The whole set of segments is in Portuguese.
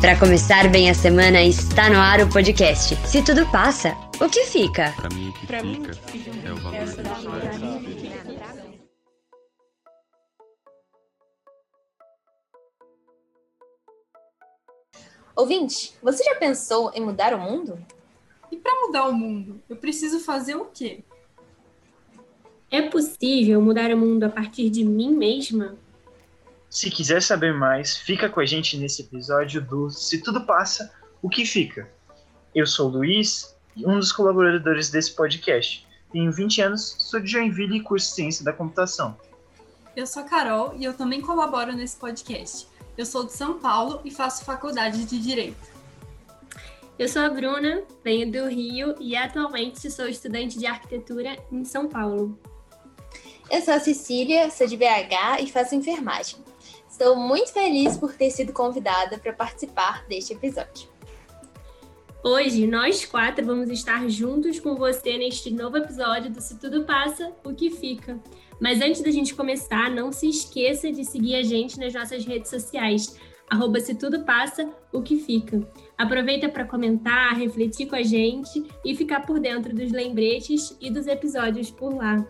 Para começar bem a semana, está no ar o podcast. Se tudo passa, o que fica? Pra mim, o que Pra mim, fica é o valor dá pra mim. Ouvinte, você já pensou em mudar o mundo? E para mudar o mundo, eu preciso fazer o quê? É possível mudar o mundo a partir de mim mesma? Se quiser saber mais, fica com a gente nesse episódio do Se Tudo Passa, o que fica? Eu sou o Luiz, um dos colaboradores desse podcast. Tenho 20 anos, sou de Joinville e curso Ciência da Computação. Eu sou a Carol e eu também colaboro nesse podcast. Eu sou de São Paulo e faço faculdade de Direito. Eu sou a Bruna, venho do Rio e atualmente sou estudante de arquitetura em São Paulo. Eu sou a Cecília, sou de BH e faço enfermagem. Estou muito feliz por ter sido convidada para participar deste episódio. Hoje, nós quatro vamos estar juntos com você neste novo episódio do Se Tudo Passa, o que fica. Mas antes da gente começar, não se esqueça de seguir a gente nas nossas redes sociais, arroba Se Tudo Passa, o que fica. Aproveita para comentar, refletir com a gente e ficar por dentro dos lembretes e dos episódios por lá.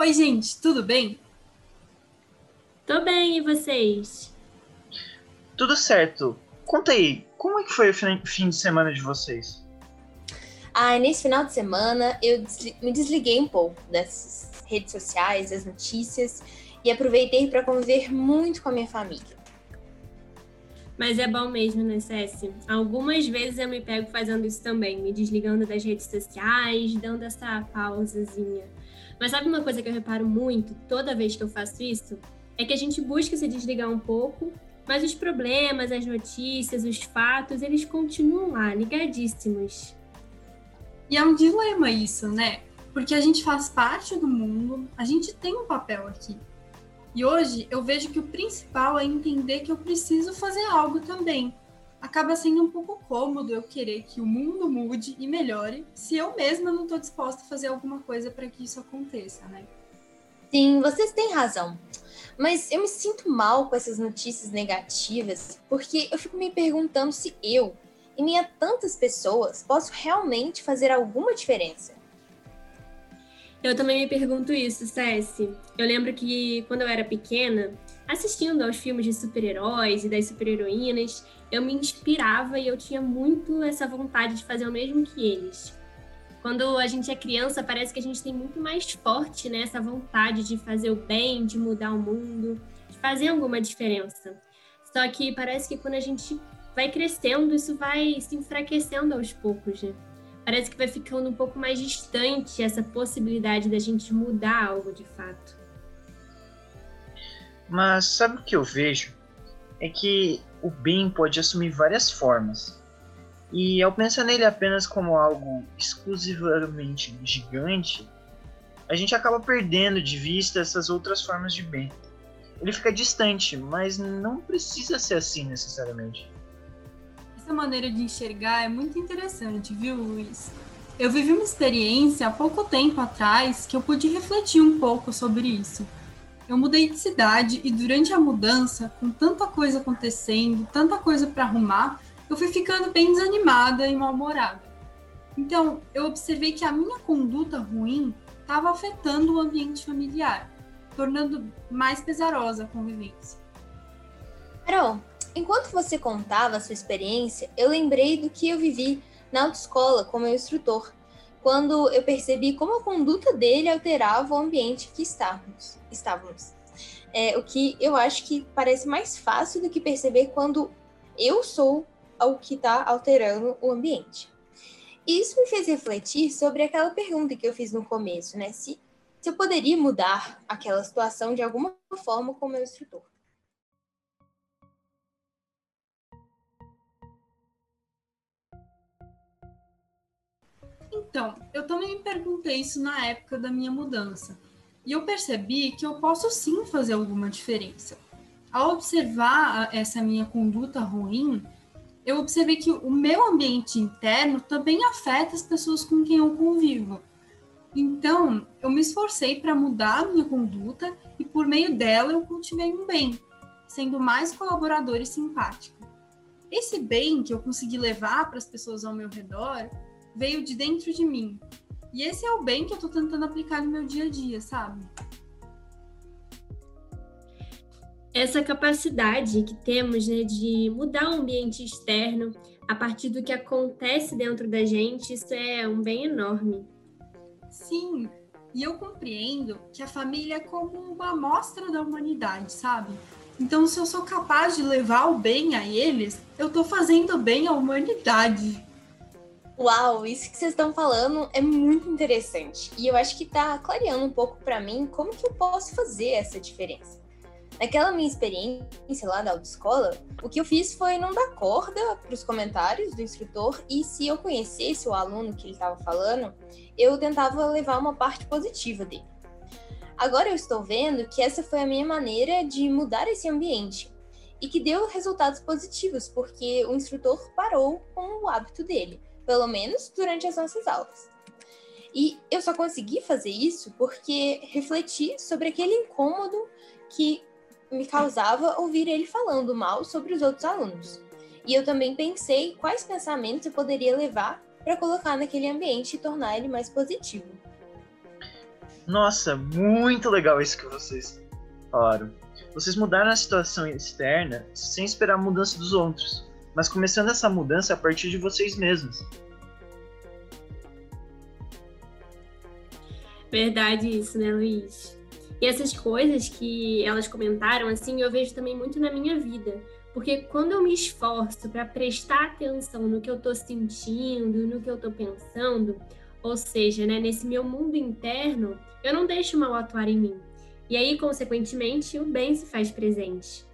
Oi, gente, tudo bem? Tô bem, e vocês? Tudo certo. Conta aí, como é que foi o fim de semana de vocês? Ah, nesse final de semana eu desli- me desliguei um pouco das redes sociais, das notícias e aproveitei para conviver muito com a minha família. Mas é bom mesmo, né, Cessi? Algumas vezes eu me pego fazendo isso também, me desligando das redes sociais, dando essa pausazinha. Mas sabe uma coisa que eu reparo muito toda vez que eu faço isso? É que a gente busca se desligar um pouco, mas os problemas, as notícias, os fatos, eles continuam lá, ligadíssimos. E é um dilema isso, né? Porque a gente faz parte do mundo, a gente tem um papel aqui. E hoje eu vejo que o principal é entender que eu preciso fazer algo também. Acaba sendo um pouco cômodo eu querer que o mundo mude e melhore se eu mesma não estou disposta a fazer alguma coisa para que isso aconteça, né? Sim, vocês têm razão. Mas eu me sinto mal com essas notícias negativas porque eu fico me perguntando se eu, em meio a tantas pessoas, posso realmente fazer alguma diferença. Eu também me pergunto isso, Cessi. Eu lembro que quando eu era pequena, assistindo aos filmes de super-heróis e das super-heroínas, eu me inspirava e eu tinha muito essa vontade de fazer o mesmo que eles. Quando a gente é criança, parece que a gente tem muito mais forte né, essa vontade de fazer o bem, de mudar o mundo, de fazer alguma diferença. Só que parece que quando a gente vai crescendo, isso vai se enfraquecendo aos poucos, né? Parece que vai ficando um pouco mais distante essa possibilidade da gente mudar algo de fato. Mas sabe o que eu vejo? É que o bem pode assumir várias formas. E ao pensar nele apenas como algo exclusivamente gigante, a gente acaba perdendo de vista essas outras formas de bem. Ele fica distante, mas não precisa ser assim necessariamente. Essa maneira de enxergar é muito interessante, viu, Luiz? Eu vivi uma experiência há pouco tempo atrás que eu pude refletir um pouco sobre isso. Eu mudei de cidade e durante a mudança, com tanta coisa acontecendo, tanta coisa para arrumar, eu fui ficando bem desanimada e mal-humorada. Então, eu observei que a minha conduta ruim estava afetando o ambiente familiar, tornando mais pesarosa a convivência. Carol, enquanto você contava a sua experiência, eu lembrei do que eu vivi na autoescola com meu instrutor, quando eu percebi como a conduta dele alterava o ambiente que estávamos. estávamos. É, o que eu acho que parece mais fácil do que perceber quando eu sou o que está alterando o ambiente. Isso me fez refletir sobre aquela pergunta que eu fiz no começo, né? Se, se eu poderia mudar aquela situação de alguma forma com o meu instrutor. Então, eu também me perguntei isso na época da minha mudança. E eu percebi que eu posso sim fazer alguma diferença. Ao observar essa minha conduta ruim, eu eu observei que o meu ambiente interno também afeta as pessoas com quem eu convivo. Então, eu me esforcei para mudar a minha conduta e, por meio dela, eu cultivei um bem, sendo mais colaborador e simpático. Esse bem que eu consegui levar para as pessoas ao meu redor veio de dentro de mim. E esse é o bem que eu estou tentando aplicar no meu dia a dia, sabe? essa capacidade que temos né, de mudar o ambiente externo a partir do que acontece dentro da gente, isso é um bem enorme. Sim, e eu compreendo que a família é como uma amostra da humanidade, sabe? Então, se eu sou capaz de levar o bem a eles, eu estou fazendo bem à humanidade. Uau, isso que vocês estão falando é muito interessante. E eu acho que está clareando um pouco para mim como que eu posso fazer essa diferença. Naquela minha experiência lá da autoescola, o que eu fiz foi não dar corda para os comentários do instrutor e se eu conhecesse o aluno que ele estava falando, eu tentava levar uma parte positiva dele. Agora eu estou vendo que essa foi a minha maneira de mudar esse ambiente e que deu resultados positivos, porque o instrutor parou com o hábito dele, pelo menos durante as nossas aulas. E eu só consegui fazer isso porque refleti sobre aquele incômodo que me causava ouvir ele falando mal sobre os outros alunos. E eu também pensei quais pensamentos eu poderia levar para colocar naquele ambiente e tornar ele mais positivo. Nossa, muito legal isso que vocês falaram. Vocês mudaram a situação externa sem esperar a mudança dos outros, mas começando essa mudança a partir de vocês mesmos. Verdade isso, né, Luiz? E essas coisas que elas comentaram, assim, eu vejo também muito na minha vida. Porque quando eu me esforço para prestar atenção no que eu estou sentindo, no que eu estou pensando, ou seja, né, nesse meu mundo interno, eu não deixo o mal atuar em mim. E aí, consequentemente, o bem se faz presente.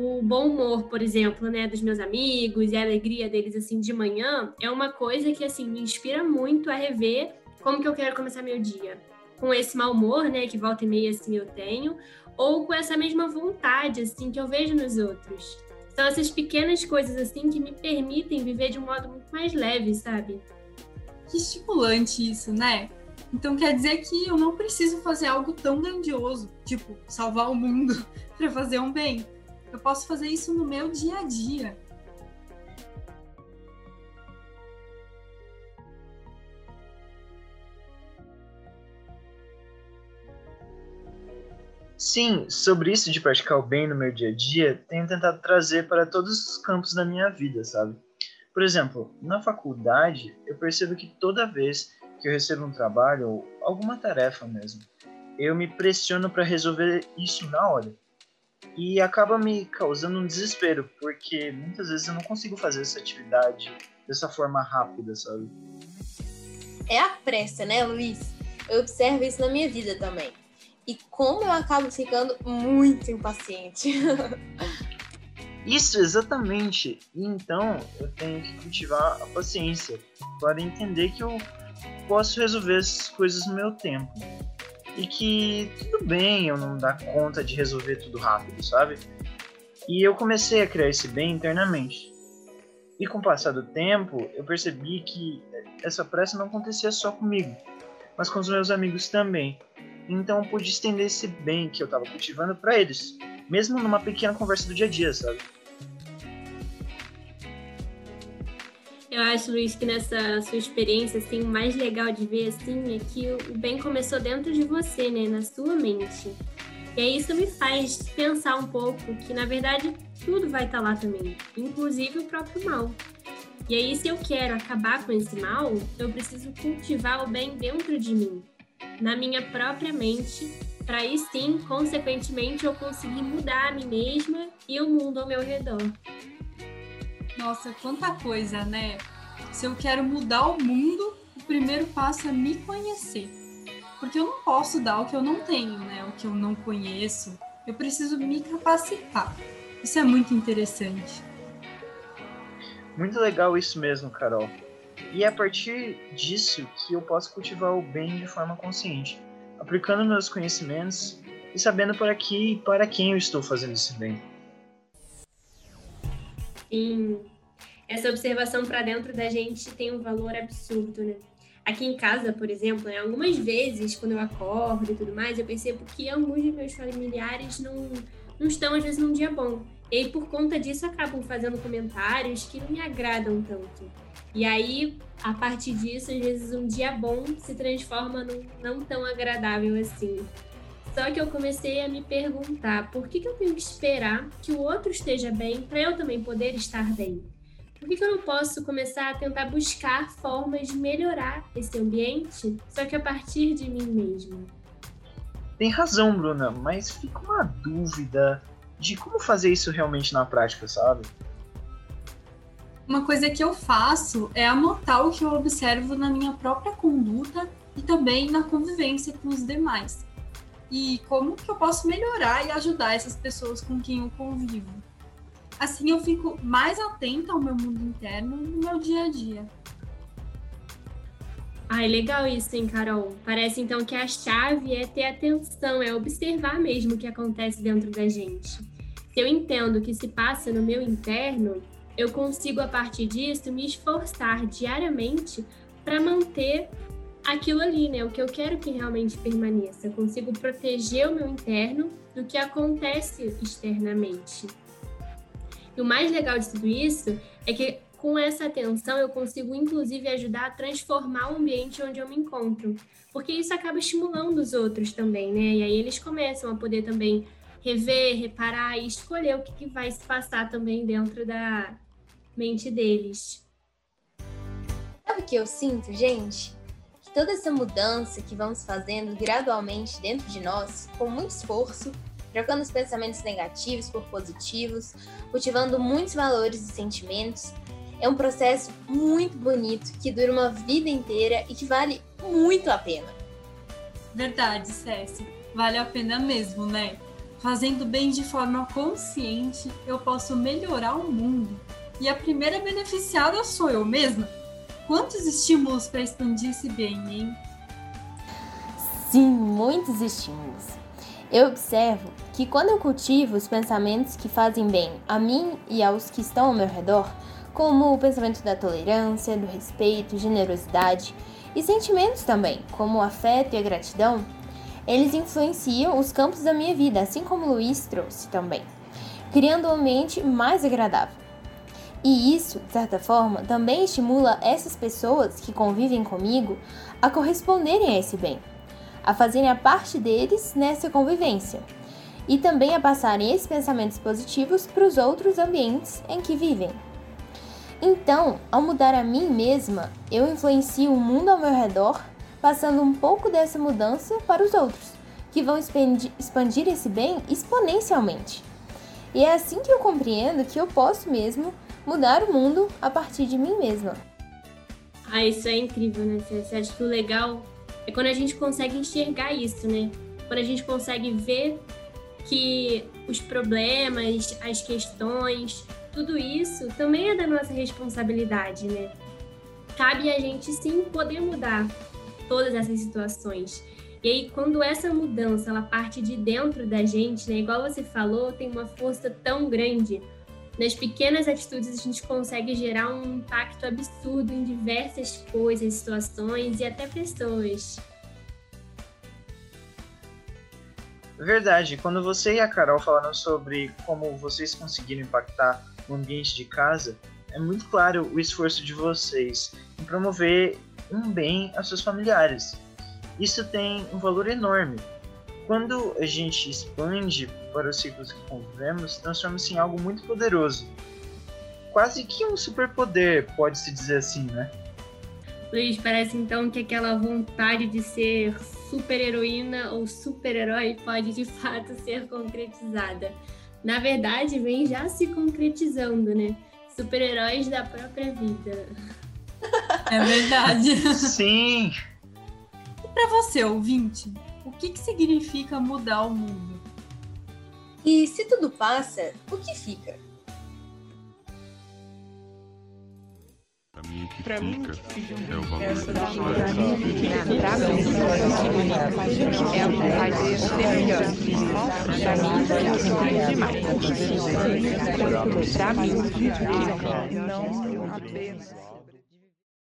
O bom humor, por exemplo, né, dos meus amigos e a alegria deles assim de manhã é uma coisa que assim me inspira muito a rever como que eu quero começar meu dia com esse mau humor, né, que volta e meia assim eu tenho, ou com essa mesma vontade assim que eu vejo nos outros. São essas pequenas coisas assim que me permitem viver de um modo muito mais leve, sabe? Que estimulante isso, né? Então quer dizer que eu não preciso fazer algo tão grandioso, tipo salvar o mundo para fazer um bem. Eu posso fazer isso no meu dia a dia. Sim, sobre isso de praticar o bem no meu dia a dia, tenho tentado trazer para todos os campos da minha vida, sabe? Por exemplo, na faculdade, eu percebo que toda vez que eu recebo um trabalho ou alguma tarefa mesmo, eu me pressiono para resolver isso na hora. E acaba me causando um desespero, porque muitas vezes eu não consigo fazer essa atividade dessa forma rápida, sabe? É a pressa, né, Luiz? Eu observo isso na minha vida também e como eu acabo ficando muito impaciente. Isso, exatamente. Então, eu tenho que cultivar a paciência para entender que eu posso resolver as coisas no meu tempo. E que tudo bem eu não dar conta de resolver tudo rápido, sabe? E eu comecei a criar esse bem internamente. E com o passar do tempo, eu percebi que essa pressa não acontecia só comigo, mas com os meus amigos também. Então eu pude estender esse bem que eu estava cultivando para eles, mesmo numa pequena conversa do dia a dia, sabe? Eu acho, Luiz, que nessa sua experiência, assim, o mais legal de ver, assim, é que o bem começou dentro de você, né? Na sua mente. E aí isso me faz pensar um pouco que, na verdade, tudo vai estar tá lá também, inclusive o próprio mal. E aí, se eu quero acabar com esse mal, eu preciso cultivar o bem dentro de mim na minha própria mente, para aí sim, consequentemente, eu conseguir mudar a mim mesma e o mundo ao meu redor. Nossa, quanta coisa, né? Se eu quero mudar o mundo, o primeiro passo é me conhecer. Porque eu não posso dar o que eu não tenho, né? O que eu não conheço. Eu preciso me capacitar. Isso é muito interessante. Muito legal isso mesmo, Carol. E é a partir disso que eu posso cultivar o bem de forma consciente, aplicando meus conhecimentos e sabendo para que e para quem eu estou fazendo esse bem. Sim. essa observação para dentro da gente tem um valor absurdo, né? Aqui em casa, por exemplo, né, algumas vezes, quando eu acordo e tudo mais, eu percebo que alguns de meus familiares não, não estão, às vezes, num dia bom. E aí, por conta disso, acabam fazendo comentários que não me agradam tanto. E aí, a partir disso, às vezes, um dia bom se transforma num não tão agradável assim. Só que eu comecei a me perguntar por que, que eu tenho que esperar que o outro esteja bem para eu também poder estar bem? Por que, que eu não posso começar a tentar buscar formas de melhorar esse ambiente, só que a partir de mim mesmo? Tem razão, Bruna, mas fica uma dúvida de como fazer isso realmente na prática, sabe? Uma coisa que eu faço é anotar o que eu observo na minha própria conduta e também na convivência com os demais. E como que eu posso melhorar e ajudar essas pessoas com quem eu convivo. Assim eu fico mais atenta ao meu mundo interno no meu dia a dia. Ai, legal isso, hein, Carol? Parece então que a chave é ter atenção, é observar mesmo o que acontece dentro da gente. Se eu entendo o que se passa no meu interno, eu consigo, a partir disso, me esforçar diariamente para manter aquilo ali, né? O que eu quero que realmente permaneça. Eu consigo proteger o meu interno do que acontece externamente. E o mais legal de tudo isso é que com essa atenção eu consigo inclusive ajudar a transformar o ambiente onde eu me encontro, porque isso acaba estimulando os outros também, né? E aí eles começam a poder também rever, reparar e escolher o que, que vai se passar também dentro da mente deles. Sabe o que eu sinto, gente? Toda essa mudança que vamos fazendo gradualmente dentro de nós, com muito esforço, trocando os pensamentos negativos por positivos, cultivando muitos valores e sentimentos, é um processo muito bonito que dura uma vida inteira e que vale muito a pena. Verdade, Cécia. Vale a pena mesmo, né? Fazendo bem de forma consciente, eu posso melhorar o mundo. E a primeira beneficiada sou eu mesma. Quantos estímulos para expandir esse bem, hein? Sim, muitos estímulos. Eu observo que quando eu cultivo os pensamentos que fazem bem a mim e aos que estão ao meu redor, como o pensamento da tolerância, do respeito, generosidade e sentimentos também, como o afeto e a gratidão, eles influenciam os campos da minha vida, assim como Luiz trouxe também, criando um ambiente mais agradável. E isso, de certa forma, também estimula essas pessoas que convivem comigo a corresponderem a esse bem, a fazerem a parte deles nessa convivência e também a passarem esses pensamentos positivos para os outros ambientes em que vivem. Então, ao mudar a mim mesma, eu influencio o mundo ao meu redor, passando um pouco dessa mudança para os outros, que vão expandir esse bem exponencialmente. E é assim que eu compreendo que eu posso mesmo mudar o mundo a partir de mim mesma. Ah, isso é incrível, né, Você acha que o legal é quando a gente consegue enxergar isso, né? Quando a gente consegue ver que os problemas, as questões, tudo isso também é da nossa responsabilidade, né? Cabe a gente sim poder mudar todas essas situações. E aí, quando essa mudança ela parte de dentro da gente, né? Igual você falou, tem uma força tão grande. Nas pequenas atitudes, a gente consegue gerar um impacto absurdo em diversas coisas, situações e até pessoas. Verdade. Quando você e a Carol falaram sobre como vocês conseguiram impactar no ambiente de casa, é muito claro o esforço de vocês em promover um bem aos seus familiares. Isso tem um valor enorme. Quando a gente expande para os ciclos que convivemos, transforma-se em algo muito poderoso. Quase que um superpoder, pode-se dizer assim, né? Luiz, parece então que aquela vontade de ser super-heroína ou super-herói pode de fato ser concretizada na verdade, vem já se concretizando, né? Super-heróis da própria vida. É verdade. Sim. E para você, ouvinte, o que, que significa mudar o mundo? E se tudo passa, o que fica? Pra mim, o que fica é o valor da história. Pra mim, é vontade de ser melhor. Pra mim, é demais. Pra mim, não apenas